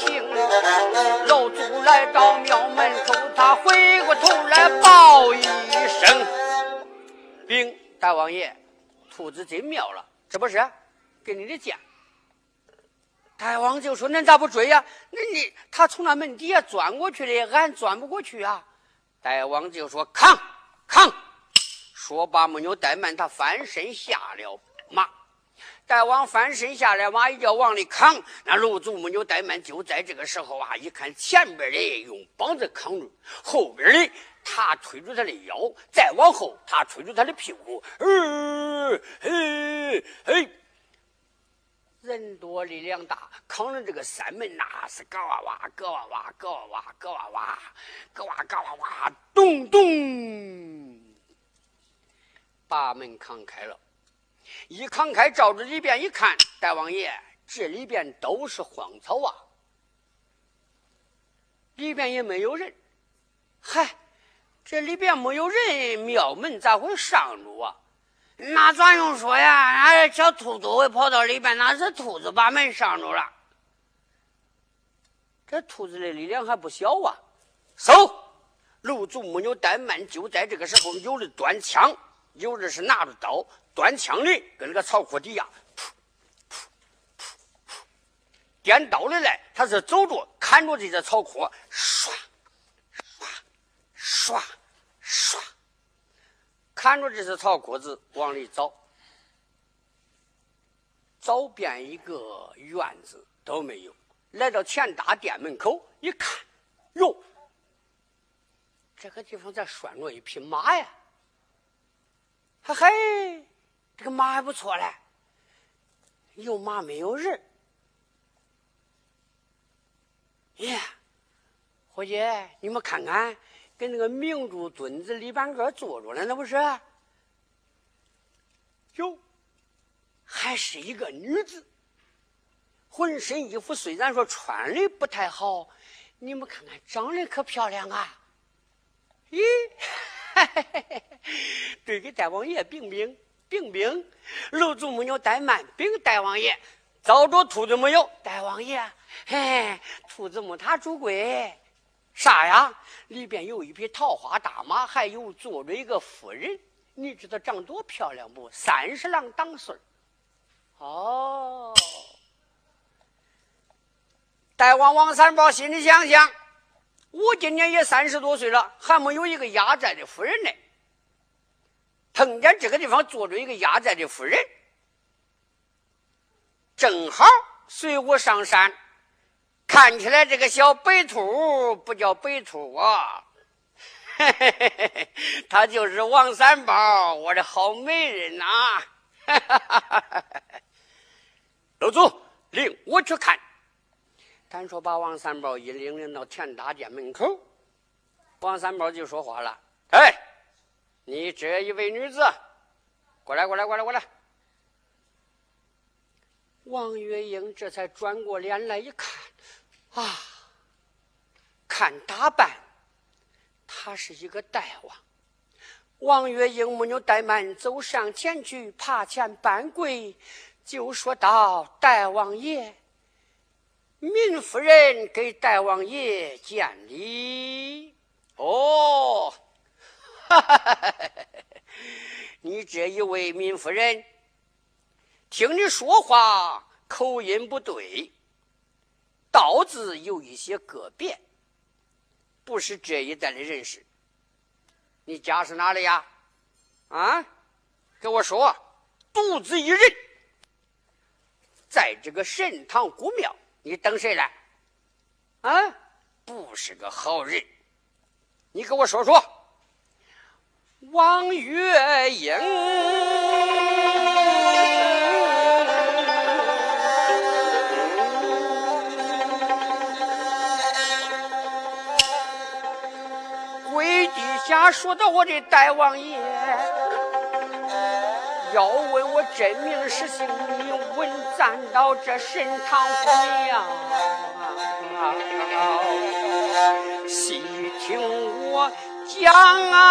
行。老祖来到庙门口，他回过头来报一声：“禀大王爷，兔子进庙了，这不是给你的剑。”大王就说：“恁咋不追呀？那你他从那门底下钻过去的，俺钻不过去啊。”大王就说：“扛扛！”说罢没有怠慢，他翻身下了马。再往翻身下来，马一脚往里扛。那楼主没有怠慢，就在这个时候啊，一看前边的用膀子扛住，后边的他推住他的腰，再往后他推住他的屁股。呃，嘿，嘿。人多力量大，扛着这个山门那是咯哇哇，咯哇哇，咯哇哇，咯哇哇，咯哇咯哇哇，咚咚，把门扛开了。一扛开，照着里边一看，大王爷，这里边都是荒草啊，里边也没有人。嗨，这里边没有人，庙门咋会上路啊？那咋用说呀？俺小兔子会跑到里边，那是兔子把门上住了。这兔子的力量还不小啊！嗖，楼主没有怠慢，就在这个时候，有的端枪，有的是拿着刀。端枪的跟那个草棵底下，噗噗噗噗，颠倒的来，他是走着看着这些草棵，唰唰唰唰。看着这些草棵子往里找，找遍一个院子都没有。来到前大殿门口一看，哟，这个地方咋拴着一匹马呀？嘿嘿，这个马还不错嘞，有马没有人。耶，伙计，你们看看。跟那个明珠墩子里边个坐着呢，那不是？哟，还是一个女子，浑身衣服虽然说穿的不太好，你们看看长得可漂亮啊！咦，对，给大王爷禀禀禀禀，楼主没有怠慢，禀大王爷，找着兔子没有？大王爷，嘿，兔子没他主贵。啥呀？里边有一匹桃花大马，还有坐着一个夫人。你知道长多漂亮不？三十郎当岁哦，大王王三宝心里想想：我今年也三十多岁了，还没有一个压寨的夫人呢。碰见这个地方坐着一个压寨的夫人，正好随我上山。看起来这个小白兔不叫白兔啊，他就是王三宝，我的好媒人呐！楼主，领我去看。单说把王三宝一领领到田大殿门口，王三宝就说话了：“哎，你这一位女子，过来，过来，过来，过来。”王月英这才转过脸来一看。啊！看打扮，他是一个大王。王月英没有怠慢，走上前去，爬前半跪，就说道：“大王爷，民夫人给大王爷见礼。”哦，你这一位民夫人，听你说话口音不对。道字有一些个别，不是这一代的人士。你家是哪里呀？啊，跟我说，独自一人，在这个神堂古庙，你等谁来？啊，不是个好人。你跟我说说，王月英。家说到我的大王爷，要问我真名实姓，你问咱到这神堂姑娘，细听我想啊！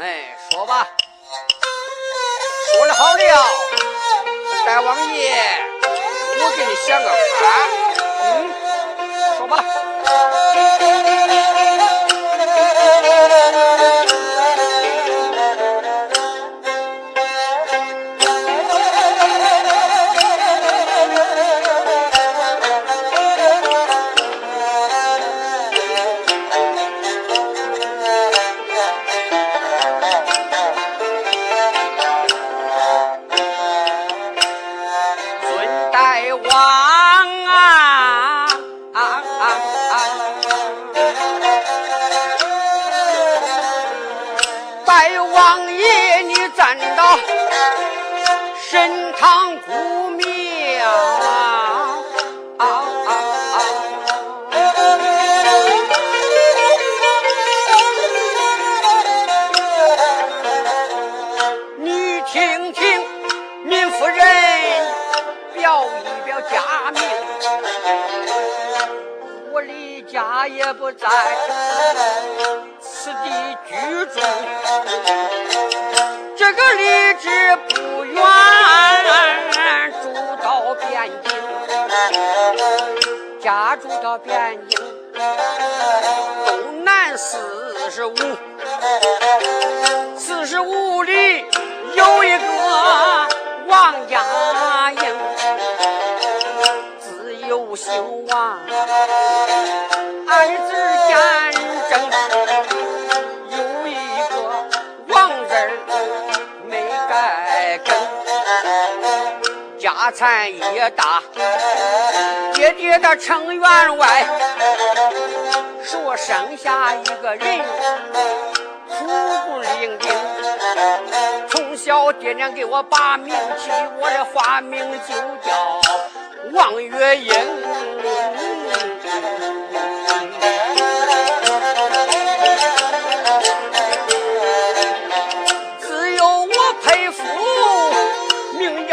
哎，说吧。说好了，大王爷，我给你想个法，嗯，说吧。也不在此地居住。这个离职不远住到汴京家住到汴京东南四十五四十五里有一个王家营自幼兴旺大，爹爹的城员外，说剩下一个人，苦不伶仃。从小爹娘给我把名起，我的花名就叫王月英。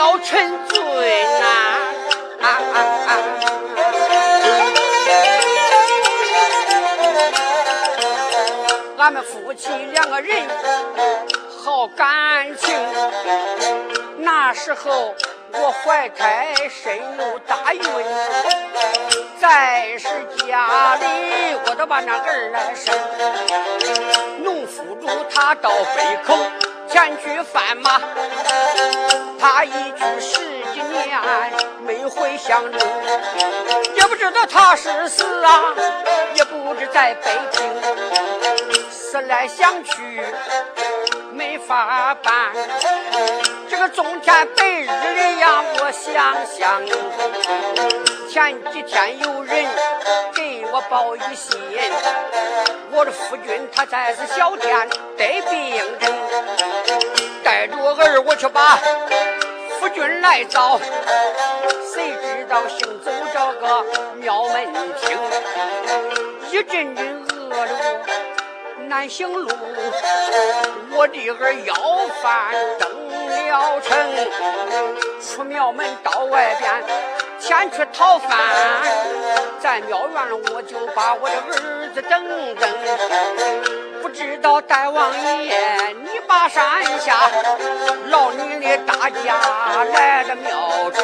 名叫陈。俺们夫妻两个人好感情，那时候我怀胎身有大孕，在是家里我都把那儿来生。农夫主他到北口前去贩马，他一去十几年没回乡中，也不知道他是死啊，也不知在北京。思来想去没法办，这个中天白日里呀，我想想，前几天有人给我报一信，我的夫君他在是小天得病症，带着儿我去把夫君来找，谁知道行走这个庙门厅，一阵阵饿了。难行路，我的儿要饭登了城，出庙门到外边前去讨饭，在庙院我就把我的儿子等等。不知道大王爷，你把山下老女的大家来的庙中，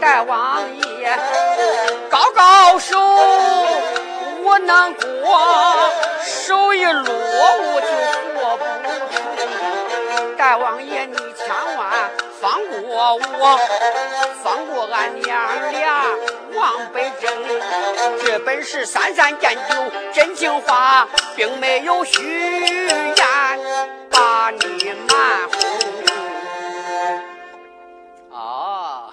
大王爷高高手，我难过。手一落，我就大王爷，你千万放过我，放过俺娘俩往北征。这本是三三见酒真情话，并没有虚言把你瞒哄。啊，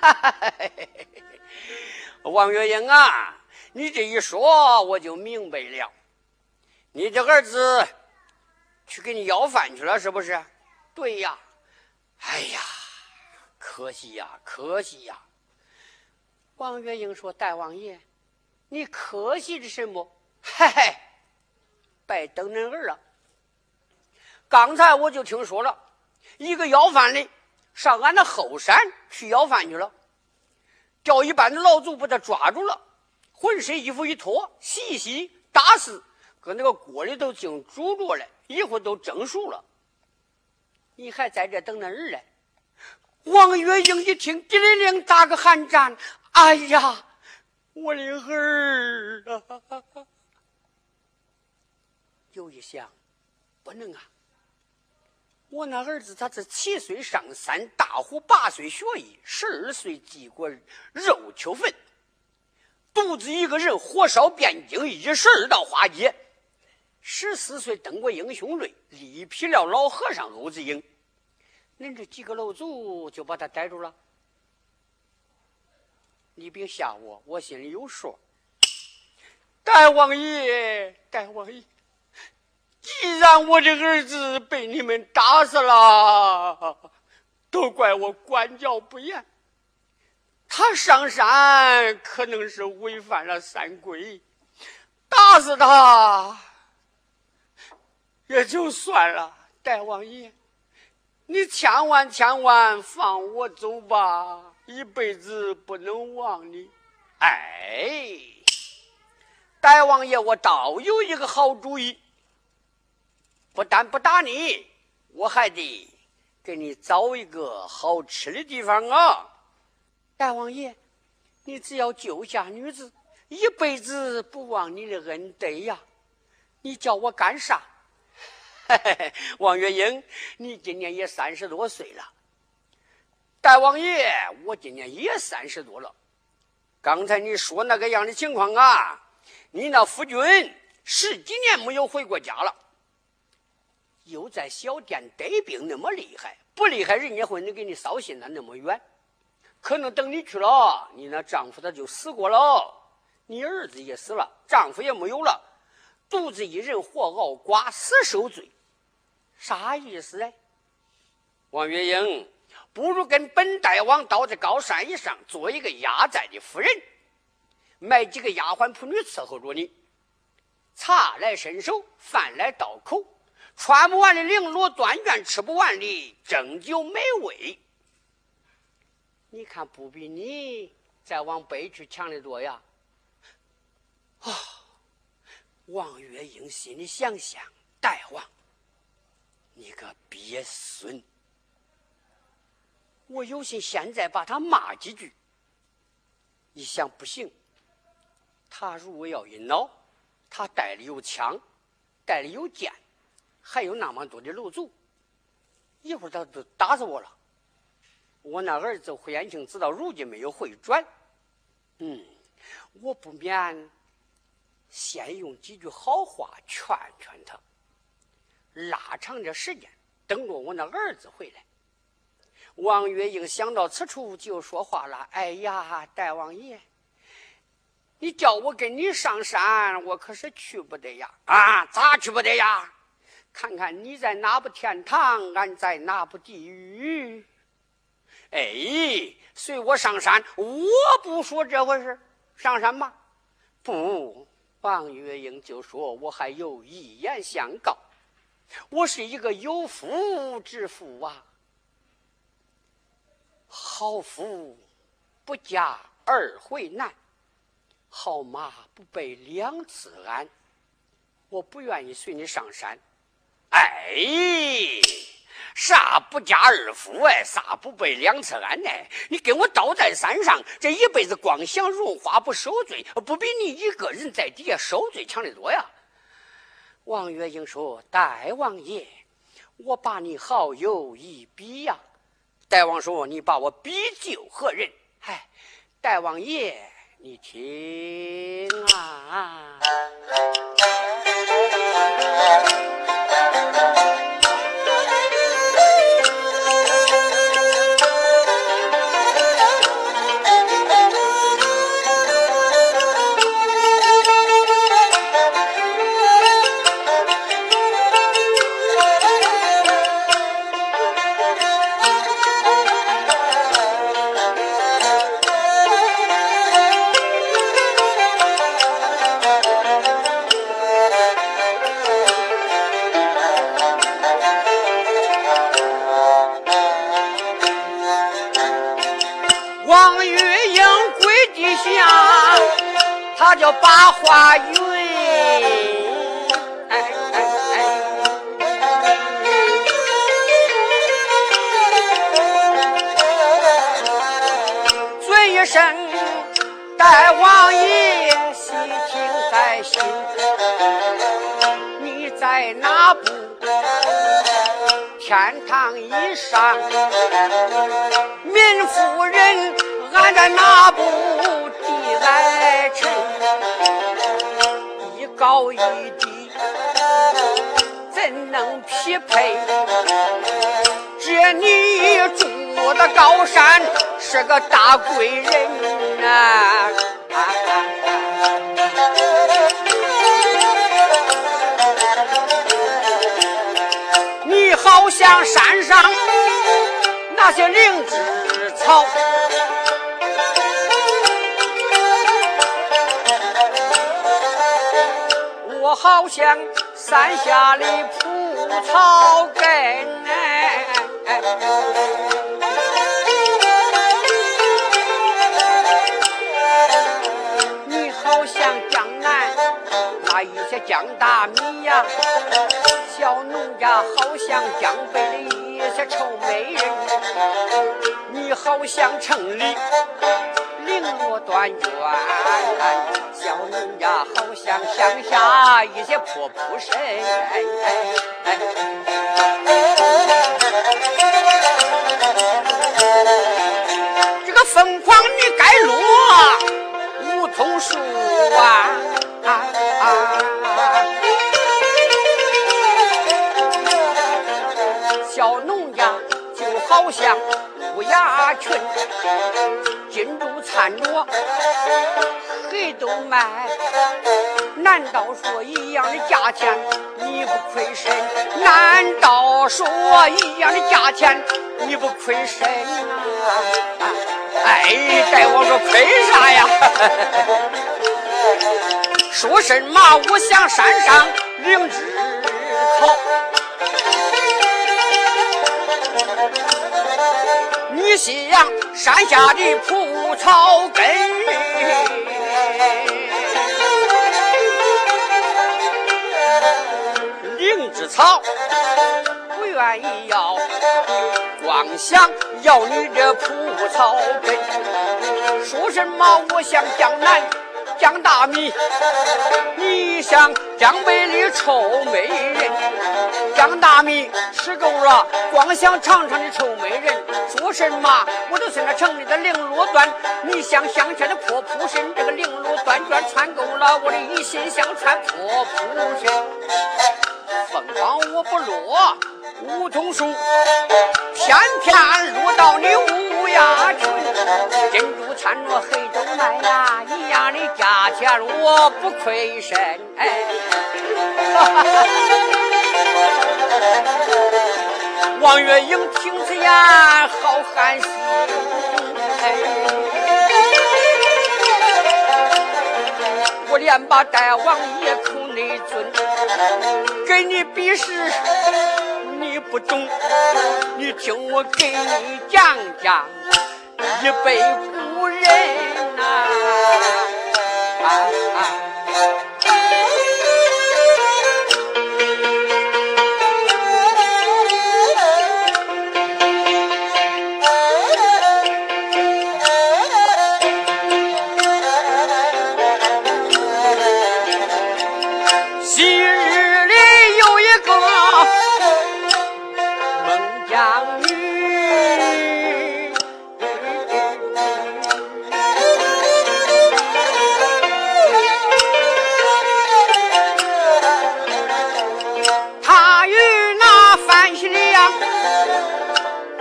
哈哈哈王月英啊，你这一说我就明白了，你这儿子。去给你要饭去了，是不是？对呀。哎呀，可惜呀，可惜呀。王月英说：“大王爷，你可惜的什么？嘿嘿，白等恁儿了。刚才我就听说了，一个要饭的上俺的后山去要饭去了，叫一班的老祖把他抓住了，浑身衣服一脱，洗一洗，打死，搁那个锅里头净煮着了。”一会儿都蒸熟了，你还在这等那儿嘞？王月英一听，叮铃铃打个寒战。哎呀，我的儿啊！有一想，不能啊！我那儿子他是七岁上山，大虎八岁学艺，十二岁祭过肉球坟，独自一个人火烧汴京，一十二道花街。十四岁登过英雄擂，力劈了老和尚欧子英。恁这几个老祖就把他逮住了。你别吓我，我心里有数。大王爷，大王爷，既然我的儿子被你们打死了，都怪我管教不严。他上山可能是违反了三规，打死他。也就算了，大王爷，你千万千万放我走吧，一辈子不能忘你。哎，大王爷，我倒有一个好主意，不但不打你，我还得给你找一个好吃的地方啊！大王爷，你只要救下女子，一辈子不忘你的恩德呀！你叫我干啥？嘿嘿嘿，王月英，你今年也三十多岁了。大王爷，我今年也三十多了。刚才你说那个样的情况啊，你那夫君十几年没有回过家了，又在小店带病，那么厉害，不厉害人家会能给你捎信的那么远。可能等你去了，你那丈夫他就死过了，你儿子也死了，丈夫也没有了，独自一人活熬寡，死受罪。啥意思嘞？王月英，不如跟本大王到这高山以上做一个压寨的夫人，买几个丫鬟仆女伺候着你，茶来伸手，饭来到口，穿不完的绫罗缎绢，吃不完的蒸酒美味。你看，不比你再往北去强的多呀！啊，王月英心里想想，大王。你个鳖孙！我有心现在把他骂几句，一想不行。他如果要一恼，他带里有枪，带里有剑，还有那么多的楼卒，一会儿他都打死我了。我那儿子胡延庆直到如今没有回转。嗯，我不免先用几句好话劝劝他。拉长点时间，等着我那儿子回来。王月英想到此处，就说话了：“哎呀，大王爷，你叫我跟你上山，我可是去不得呀！啊，咋去不得呀？看看你在哪部天堂，俺在哪部地狱。哎，随我上山，我不说这回事，上山吧。不，王月英就说我还有一言相告。”我是一个有夫之妇啊，好夫不嫁二回难，好马不备两次鞍。我不愿意随你上山。哎，啥不嫁二夫哎？啥不备两次安呢？你跟我倒在山上，这一辈子光享荣华不受罪，不比你一个人在底下受罪强得多呀？王月英说：“大王爷，我把你好友一比呀。大王说：“你把我比就何人？”嗨，大王爷，你听啊。能匹配？这你住的高山是个大贵人啊！你好像山上那些灵芝草。我好像山下的蒲草根哎，你好像江南那一些江大米呀，小农家好像江北的一些臭美人，你好像城里。绫罗断卷，小农家好像乡下一些破布衫。这个凤凰女该落梧桐树啊！啊啊小农家就好像乌鸦群。金珠灿着，黑都卖。难道说一样的价钱你不亏身？难道说一样的价钱你不亏身啊？哎，大王说亏啥呀？说什么？我想山上灵芝草。你想山下的蒲草根，草不愿意要，光想要你这蒲草根。说什么？我想江南江大米，你想江北的臭美人。江大米吃够了，光想尝尝的臭美人。说什么？我都是那城里的绫罗缎。你像乡下的破蒲身，这个绫罗缎绢穿够了，我的一心想穿破蒲身。凤凰我不落梧桐树，偏偏落到你乌鸦群。珍珠掺着黑豆卖呀，一样的价钱我不亏身。哎，王月英听此言，好寒心。我连把大王爷口内尊，给你比试，你不懂。你听我给你讲讲一辈古人呐。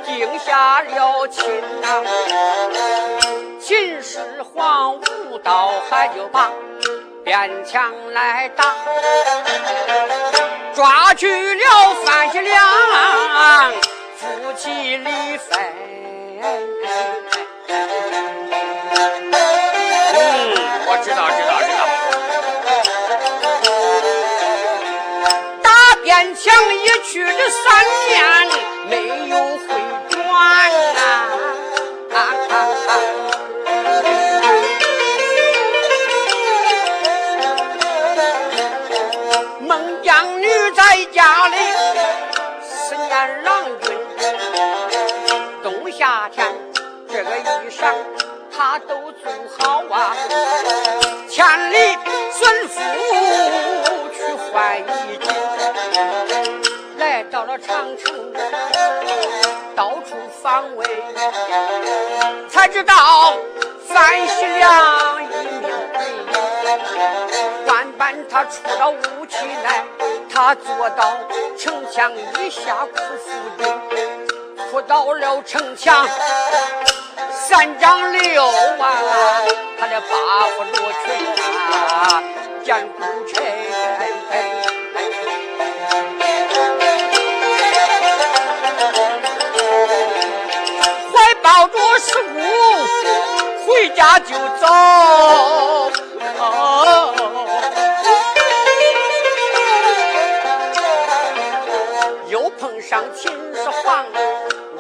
定下了秦啊，秦始皇舞刀，还就把边墙来打，抓去了范喜良，夫妻离分。想一去这三年，没有回转呐。孟姜女在家里思念郎君，冬夏天这个衣裳她都做好啊，千里孙夫长城，到处防卫，才知道范喜良一命归，万般他出了武器来，他坐到城墙以下苦伏军，哭到了城墙三丈六啊，他的八夫罗裙啊，见孤臣。回家就走。又碰上秦始皇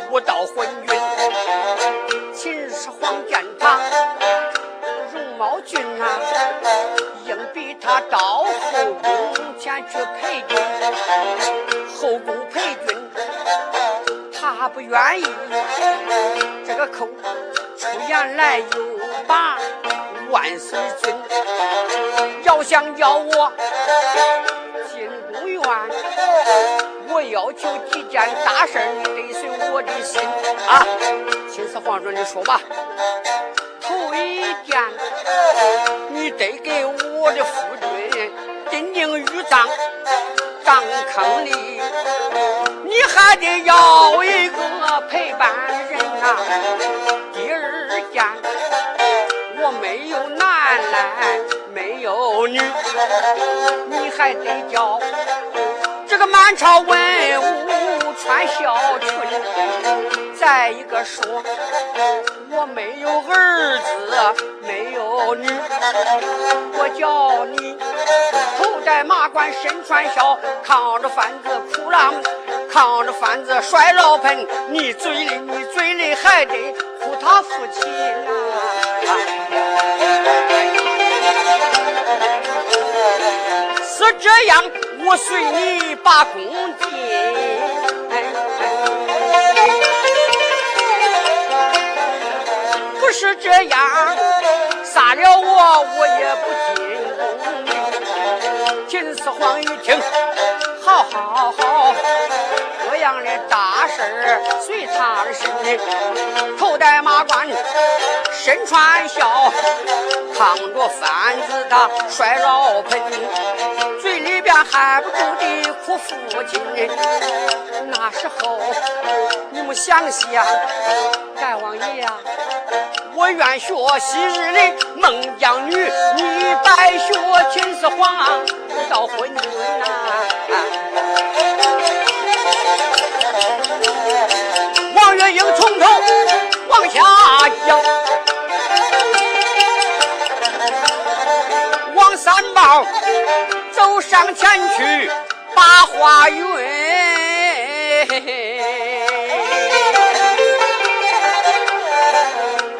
武道昏君，秦始皇见他容貌俊啊，硬逼他到后宫前去陪君。后宫陪君，他不愿意，这个口原来又把万岁尊，要想叫我进宫院，我要求几件大事你得随我的心啊！秦始皇说：“你说吧。”头一件，你得给我的夫君钉钉玉杖，杖坑里，你还得要一个陪伴人呐、二件，我没有男来，没有女，你还得叫这个满朝文武穿孝裙。再一个说，我没有儿子，没有女，我叫你头戴马冠，身穿孝，扛着幡子哭郎，扛着幡子摔老盆，你嘴里你嘴里还得呼他父亲啊！是这样，我随你把功进。不是这样，杀了我，我也不进宫。秦始皇一听，好好好，这样的大事随他的身，头戴马冠，身穿孝，扛着幡子的摔老盆，嘴里边含不住的哭父亲。那时候你们想想，大王爷呀、我愿学昔日的孟姜女，你白学秦始皇不到昏君呐、王月英从头往下讲，王三宝走上前去把话云。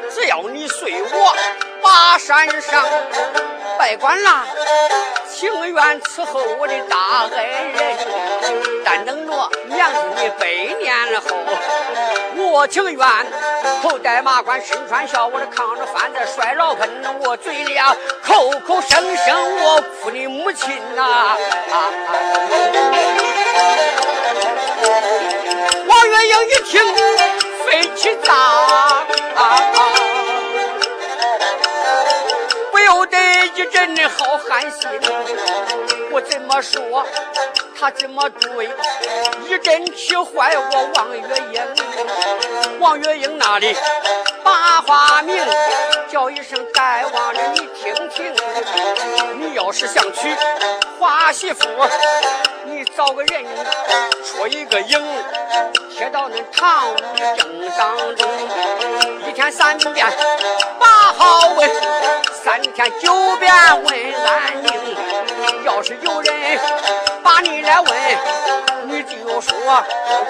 只要你随我把山上拜官啦，情愿伺候我的大恩人，但等着娘子你百年后，我情愿头戴马冠，身穿孝，我这扛着幡子摔老盆，我嘴里啊口口声声我哭你母亲呐、王月英一听，飞起大。一阵的好寒心。我怎么说？他怎么对？一阵气坏我王月英。王月英那里把话明，叫一声大王人，你听听。你要是想娶花媳妇，你找个人出一个影，贴到那堂屋正当中，一天三遍把好问，三天九遍问安宁。要是有人把你来问，你就说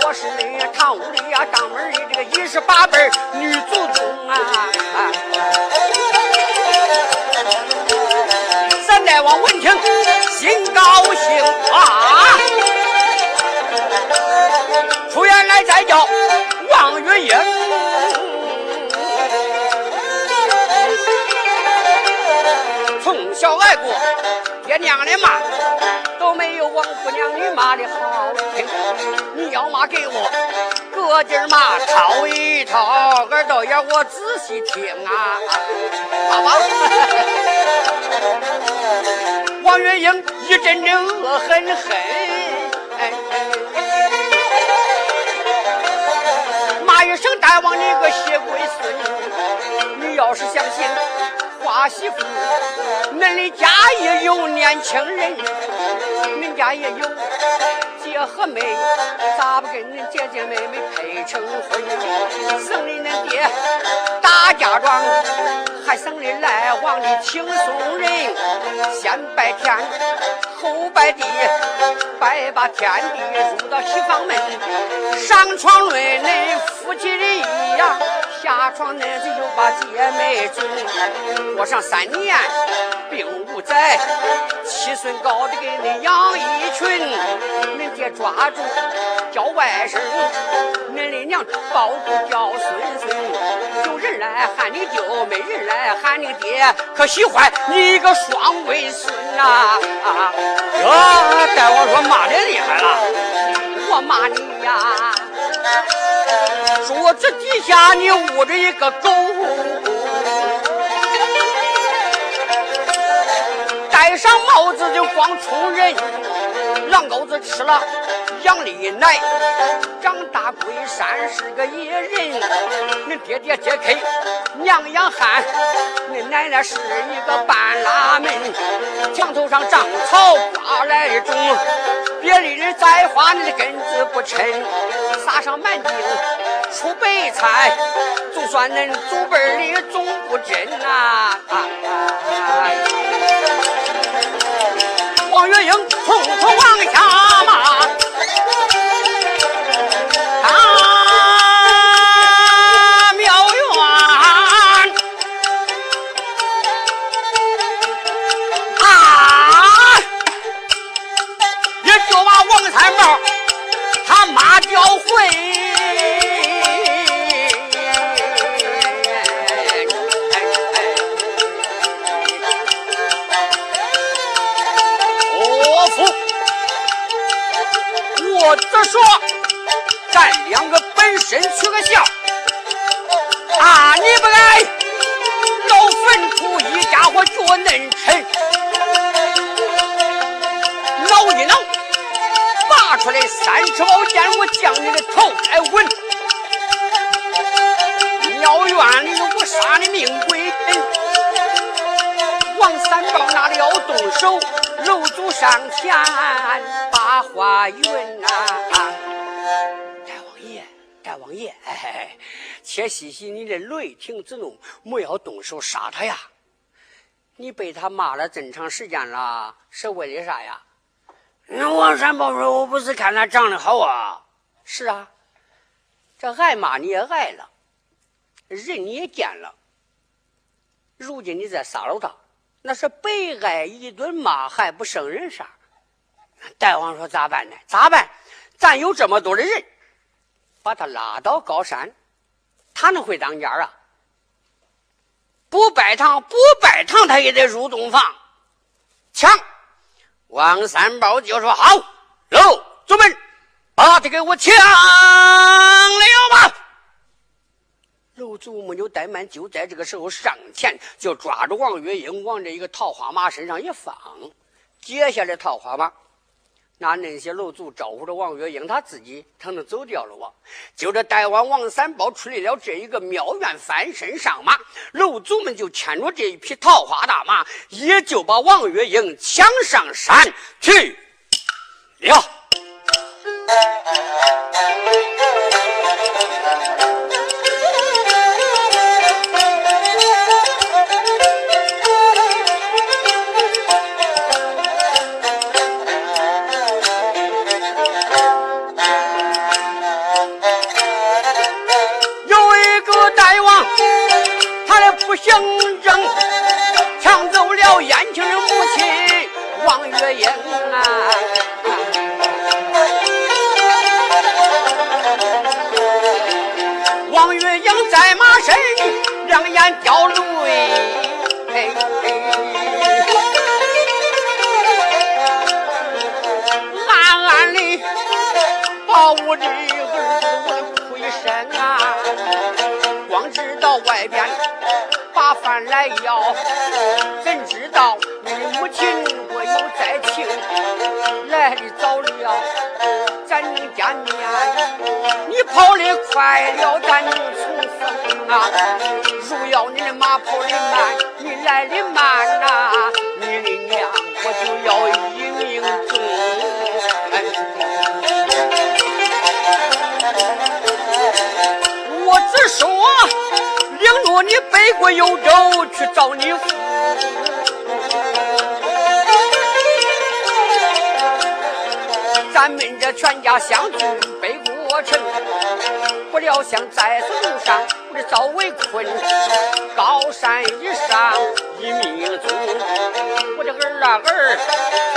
我是那堂屋里呀当门的这个一十八辈女祖宗啊！三大王闻听心高兴啊，从小挨过。爹娘的骂都没有王姑娘你骂的好听，你要骂给我个劲骂套一套，耳朵眼我仔细听啊！爸爸，王月英一阵阵恶狠狠，骂一声大王你个血鬼孙，你要是相信。大媳妇，恁的家也有年轻人，恁家也有姐和妹，咋不跟恁姐姐妹妹配成婚？省的恁爹打嫁妆，还省的来往的轻松人，先拜天，后拜地，拜把天地入到西房门，上床论恁夫妻的一样。下床那子就把姐妹尊，过上三年并无灾，七孙高的给恁养一群，恁爹抓住叫外甥，恁的娘抱住叫孙孙，有人来喊你舅，没人来喊你爹，可喜欢你一个双龟孙呐！这大王说骂的厉害了，我骂你呀！桌子底下你捂着一个狗，戴上帽子就光冲人，狼羔子吃了羊的奶，长大归山是个野人。恁爹爹解开娘养汉，恁奶奶是一个半拉门，墙头上长草刮来种，别的人栽花你的根子不抻，撒上满地。出白菜，就算恁祖辈里种不真呐！王月英匆匆往下且息息你的雷霆之怒，莫要动手杀他呀！你被他骂了这么长时间了，是为了啥呀？那王三宝说：“我不是看他长得好啊。”是啊，这挨骂你也挨了，人你也见了，如今你再杀了他。那是白挨一顿骂，还不生人啥？大王说咋办呢？咋办？咱有这么多的人，把他拉到高山，他能会当家啊？不拜堂，不拜堂，他也得入洞房。抢！王三宝就说好，喽，主们，把他给我抢了吧！楼主没有怠慢，就在这个时候上前就抓住王月英，往这一个桃花马身上一放，接下来桃花马那那些楼主招呼着王月英，他自己他能走掉了哇？就这大王王三宝出来了这一个庙院，翻身上马，楼主们就牵着这一匹桃花大马，也就把王月英抢上山去了。月影啊。王月英在马身，两眼掉泪暗。我的儿子问哭一声啊，光知道外边把饭来要，怎知咱能见面。你跑的快了，咱能重逢啊。如要你的马跑的慢，你来的慢呐，你的娘我就要一命终。我只说。领着你北过幽州去找你父，咱们这全家相聚北过城，不料想在此路上我这遭围困，高山以上一命终。我的儿啊儿，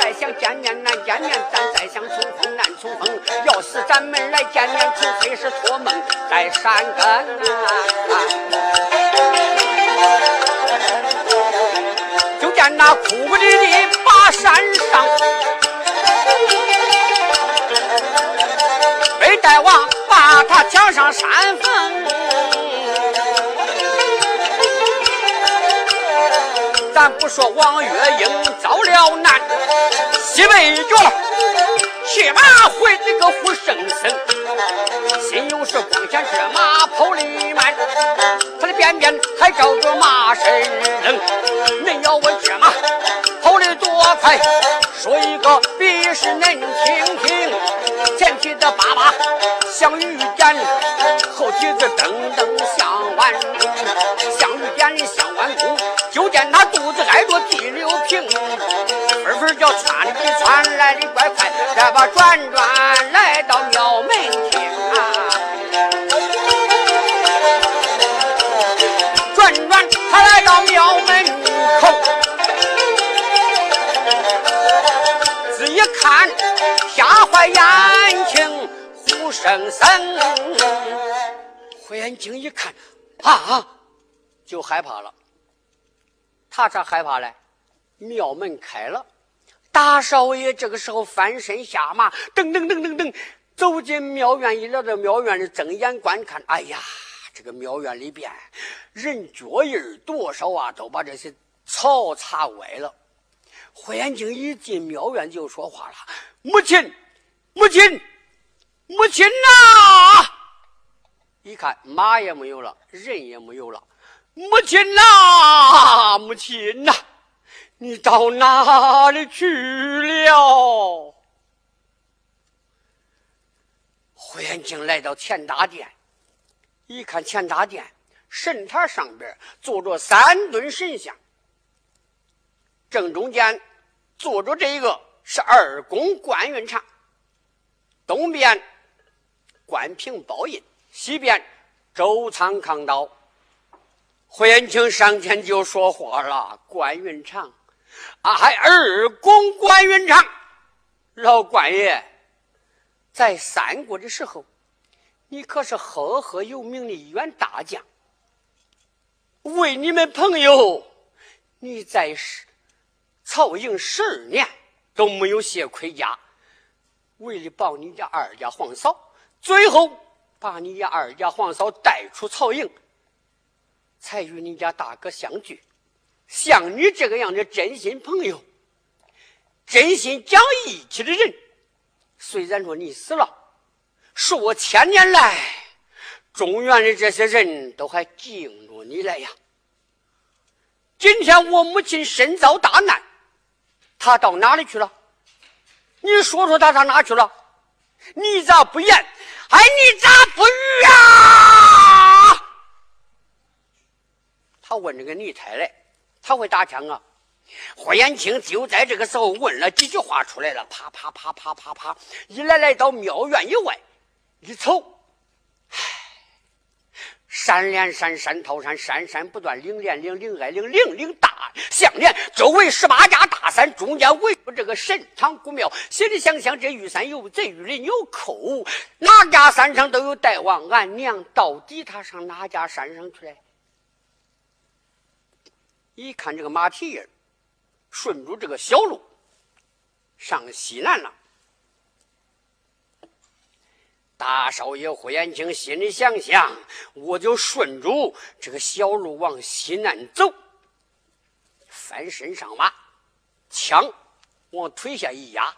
再想见面难见面，咱再想重逢难重逢。要是咱们来见面，除非是托梦在山根啊。就见那哭不啼的把山上，墙上山峰。咱不说王月英遭了难，西北角骑马回这个虎生生，心有是光显这马跑的慢，他的边边还照着马身扔。恁要问这马跑的多快，说一个比试恁听听。前蹄子叭叭像雨点，后蹄子噔噔响弯，像雨点像弯弓。就见他肚子挨着地溜平，分分叫窜的窜来的怪快，这把转转来到庙门前啊，转转他来到庙门声声，火眼睛一看啊，就害怕了。他咋害怕嘞？庙门开了，大少爷这个时候翻身下马，噔噔噔噔噔，走进庙院。一来到庙院里，睁眼观看，哎呀，这个庙院里边人脚印多少啊？都把这些草擦歪了。火眼睛一进庙院就说话了：“母亲，母亲，母亲呐！”一看马也没有了，人也没有了。母亲呐，母亲呐，你到哪里去了？火眼睛来到前大殿，一看前大殿神台上边坐着三尊神像，正中间坐着这一个是二公关云长，东边关平包印，西边周仓扛刀。火眼睛上前就说话了：“关云长，啊，还二公关云长，老关爷，在三国的时候，你可是赫赫有名的一员大将。为你们朋友，你在曹营十二年都没有卸盔甲，为了保你家二家皇嫂，最后把你家二家皇嫂带出曹营。”才与你家大哥相聚，像你这个样的真心朋友、真心讲义气的人，虽然说你死了，说我千年来中原的这些人都还敬着你来呀。今天我母亲身遭大难，她到哪里去了？你说说她上哪去了？你咋不言？哎，你咋不语啊？他问这个李太来，他会打枪啊？霍元庆就在这个时候问了几句话出来了，啪啪啪啪啪啪，一来来到庙院以外，一瞅。山连山，山套山，山山不断，岭连岭，岭挨岭，岭岭大相连。周围十八家大山，中间围住这个神场古庙。心里想想，这玉山有贼，玉林有寇，哪家山上都有大王。俺娘到底他上哪家山上去了？一看这个马蹄印顺着这个小路上西南了。大少爷霍延庆心里想想，我就顺着这个小路往西南走，翻身上马，枪往腿下一压，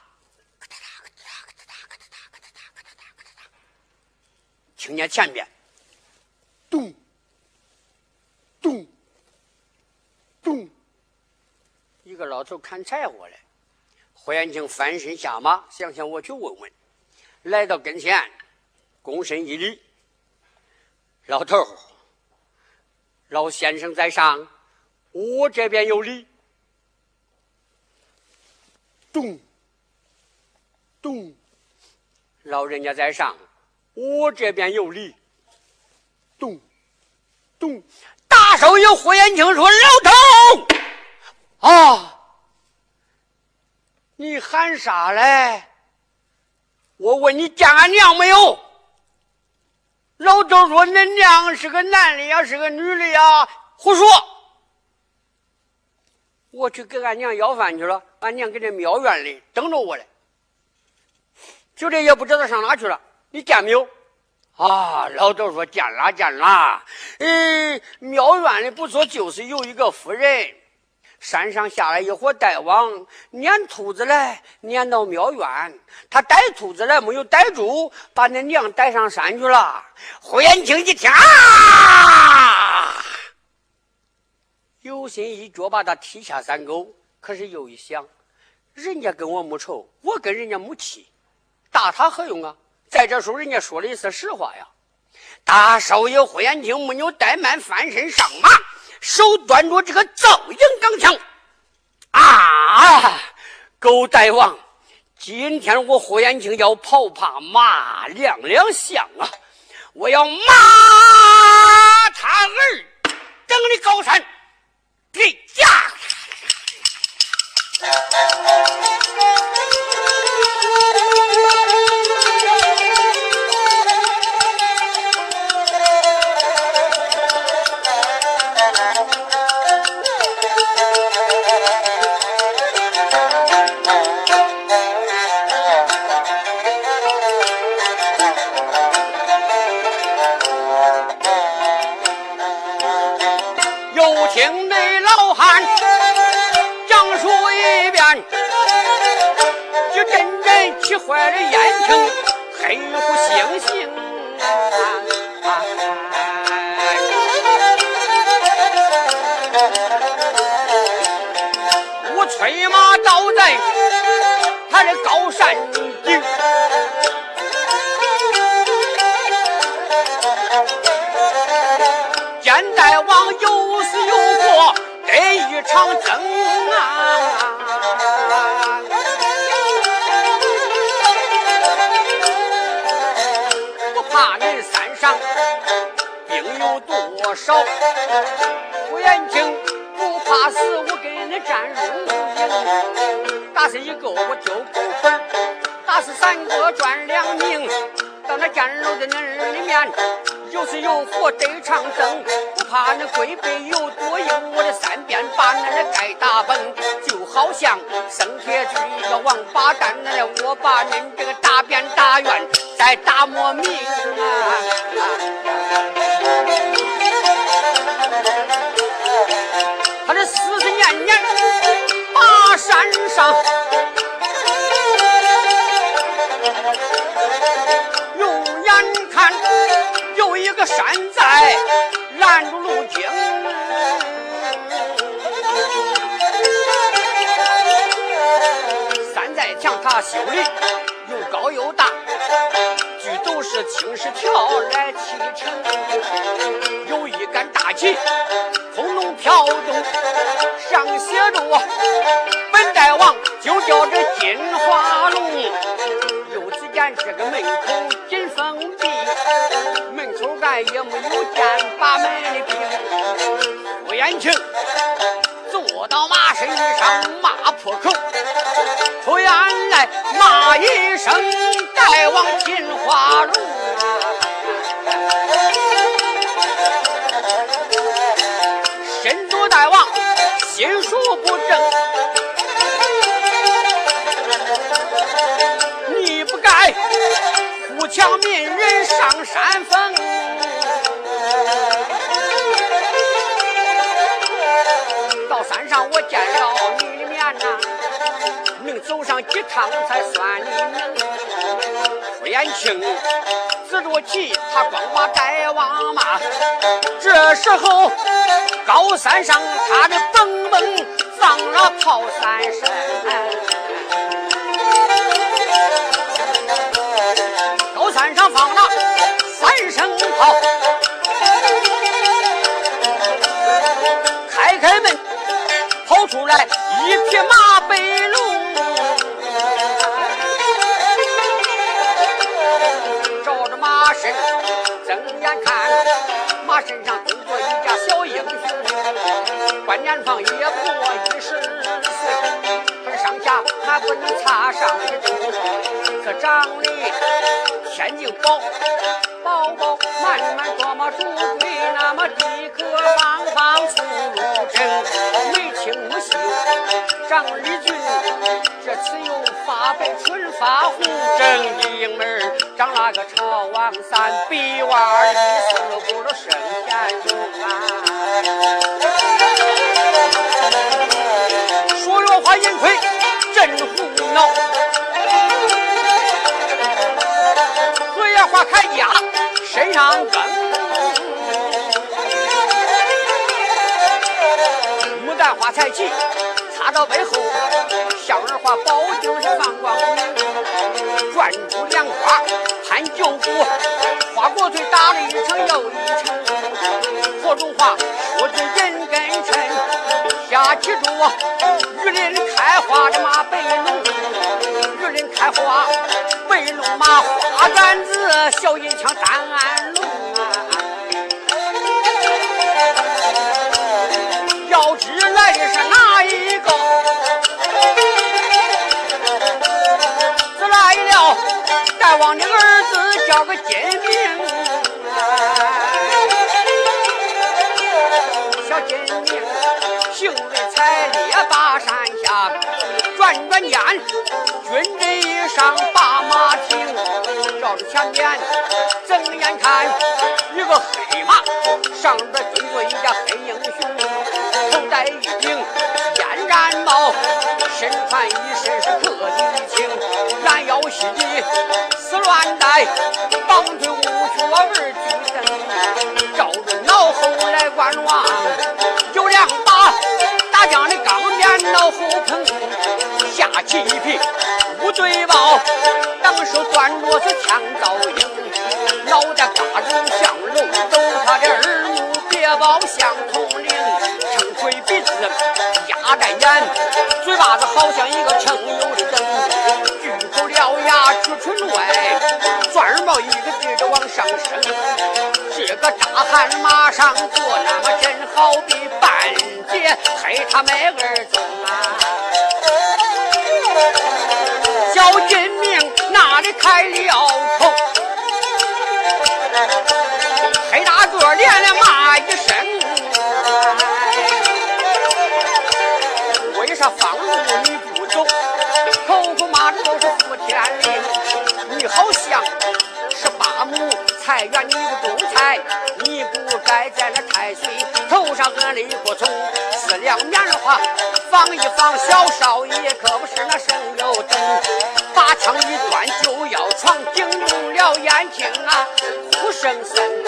听见前边咚咚咚，一个老头砍柴火来。霍延庆翻身下马，想想我去问问，来到跟前。躬身一礼，老头儿老先生在上，我这边有礼。咚咚，老人家在上，我这边有礼。咚咚，大少爷霍延清说：“老头啊，你喊啥嘞？我问你见俺娘没有？”老头说：“恁娘是个男的呀，是个女的呀？胡说！我去给俺娘要饭去了，俺娘搁这庙院里等着我嘞。就这也不知道上哪去了。你见没有？啊！老头说见了，见了。嗯，庙院里不说就是有一个夫人。”山上下来一伙大王，撵兔子来，撵到庙院。他逮兔子来，没有逮住，把那娘带上山去了。霍延庆一听，啊，有心一脚把他踢下山沟。可是又一想，人家跟我没仇，我跟人家没气，打他何用啊？在这时候，人家说的是实话呀。大少爷霍延庆没有怠慢，翻身上马。手端着这个造营钢枪，啊！狗大王，今天我霍元清要跑怕马亮亮相啊！我要马他儿登的高山给架。坏了眼睛，黑不猩猩啊！我催马倒在他的高山顶，见大王有死有活，得一场争上兵有多少？胡延清不怕死，我跟你战如营。打死一个我就够本，打死三个赚两名。到那监楼的那里面，有死有活得长灯。不怕那龟背有多硬，我的三鞭把那的盖打崩。就好像生铁局一个王八蛋，那我把恁这个大鞭打圆，在大漠迷啊！他这思思念念把山上，用眼看有一个山寨拦住路径，山寨墙塔修理又高又大，都是青石条来砌成，有一杆大旗空中飘动，上写着“本大王就叫这金花龙”。又只见这个门口紧封闭，门口外也没有见把门的兵。胡延庆坐到马身上骂破口，出言来骂一声“大王金花龙”。身主大王心术不正，你不该富强民人上山峰。到山上我见了你的面呐，能走上几趟才算你命。傅延庆指着旗，他光把大王骂。这时候高山上他的蹦蹦放了炮三声，高山上放了三声炮，开开门跑出来一匹马身上蹲着一家小英雄，关年放也不过一十岁，可是上下还不能差上一头，可长得天津宝宝宝满满多么主贵，那么的可方方出入正，眉清目秀，长李俊，这次又发白春发红，正经门儿长了个朝王三，鼻洼里似乎着升天中啊。说着话，银盔真胡闹。荷叶花开家身上更，牡丹花彩旗打到背后，向日花保定是放光明，转珠莲花攀九股，花果腿打了一层又一层，火中花说句人跟称，下起着玉林开花的马背龙，玉林开花背龙马花杆子，小银枪单行为才烈把山下，转转眼军阵一上把马停，照着前边睁眼看一个黑马，上边蹲着一家黑英雄，头戴一顶烟毡帽，身穿一身是克敌情，拦腰系的丝乱带，绑腿钢鞭脑后碰，下起一匹乌对豹，当手端着是枪照应，脑袋嘎住像漏斗，他的耳目别宝像铜铃，撑腿鼻子压着眼，嘴巴子好像一个撑油的灯，巨口獠牙出唇外，钻耳毛一个劲儿的往上升，这个大汉马上坐，那么真好比半截黑他妹儿中啊！小金明那里开了口，黑大个连连骂一声。为啥方路你不走？口口骂的都是福天令，你好像是八亩菜园你不种菜，你不该在那太岁上安了一棵葱，四两棉花放一放，小少爷可不是那省油灯，把枪一端就要闯。惊怒了眼睛啊，哭声声。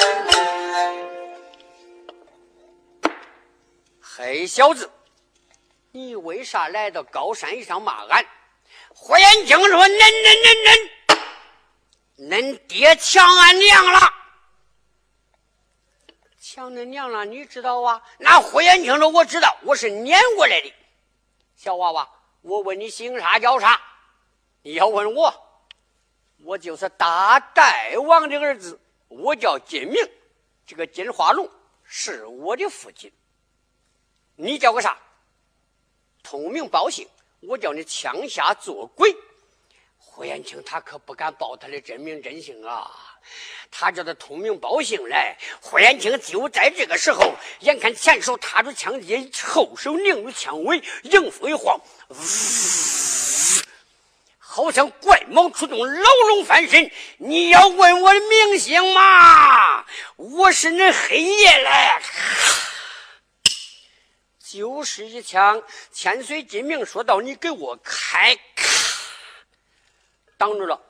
黑小子，你为啥来到高山上骂俺？霍元清说：“恁恁恁恁，恁爹抢俺娘了，抢恁娘了，你知道啊？”那霍元清说：“我知道，我是撵过来的。”小娃娃，我问你姓啥叫啥？你要问我，我就是大代王的儿子，我叫金明。这个金花龙是我的父亲。你叫个啥？通名报姓。我叫你枪下做鬼。胡延庆他可不敢报他的真名真姓啊，他叫他通名报姓来。胡延庆就在这个时候，眼看前手踏住枪尖，后手拧住枪尾，迎风一晃，呜，好像怪蟒出动，牢笼翻身。你要问我的名姓吗？我是那黑夜来。就是一枪，千岁金明说道：“你给我开！”咔，挡住了。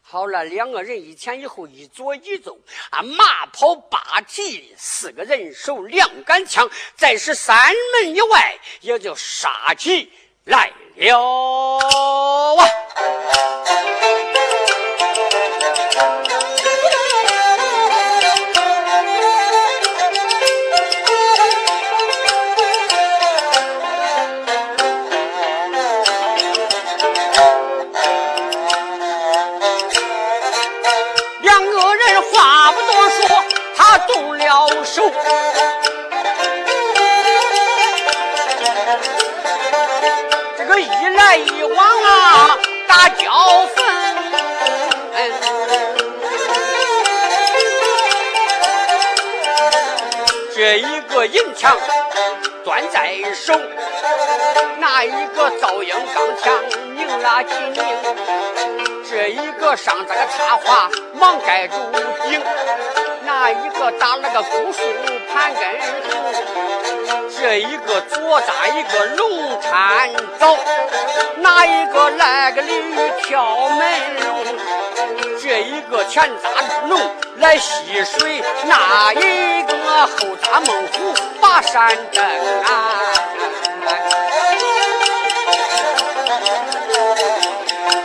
好了，两个人一前一后，一左一右，啊，马跑八蹄，四个人手两杆枪，再是三门以外，也就杀起来了啊！我一来一往啊，打交锋。这一个银枪端在手，那一个造鹰钢枪拧拉紧拧，这一个上这个插花忙盖住顶。那一个打了个古树盘根树，这一个左扎一个龙掺枣，那一个来个鲤鱼跳门龙，这一个前扎龙来吸水，那一个后扎猛虎把山登啊！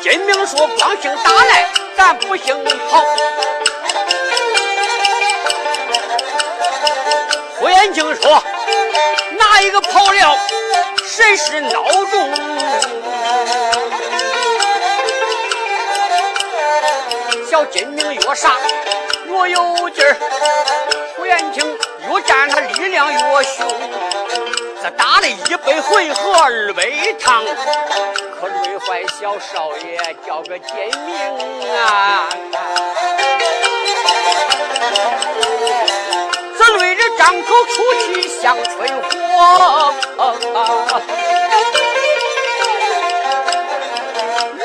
金明说光姓打来，咱不姓跑。胡延庆说：“一个跑了，谁是孬种？”小金明越杀越有劲儿，胡延庆越战他力量越凶。这打了一百回合二百趟，可累坏小少爷叫个金明啊！张口出气像吹火，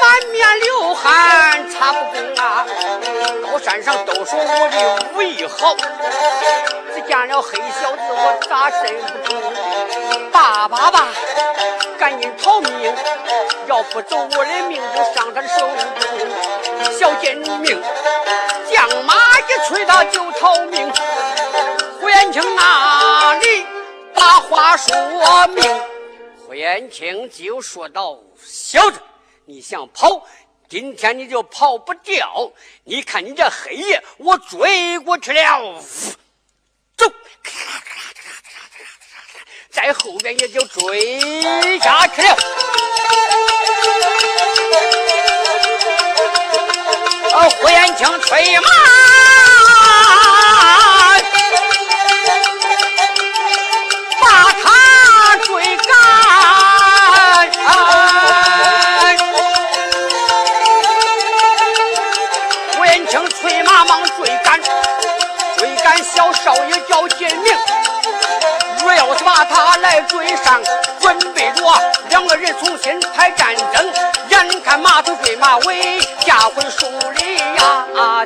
满面流汗擦不干啊！高山上都说我的武艺好，只见了黑小子我咋镇不住？爸爸吧，赶紧逃命，要不走我的命就上他的手中。小金明将马一催他就逃命。把话说明？胡延庆就说道：“小子，你想跑，今天你就跑不掉。你看你这黑夜，我追过去了，走，在后边也就追下去了。胡延庆催马。”小少爷叫金明若要把他来追上准备着两个人重新拍战争眼看马头对马尾家回树里呀啊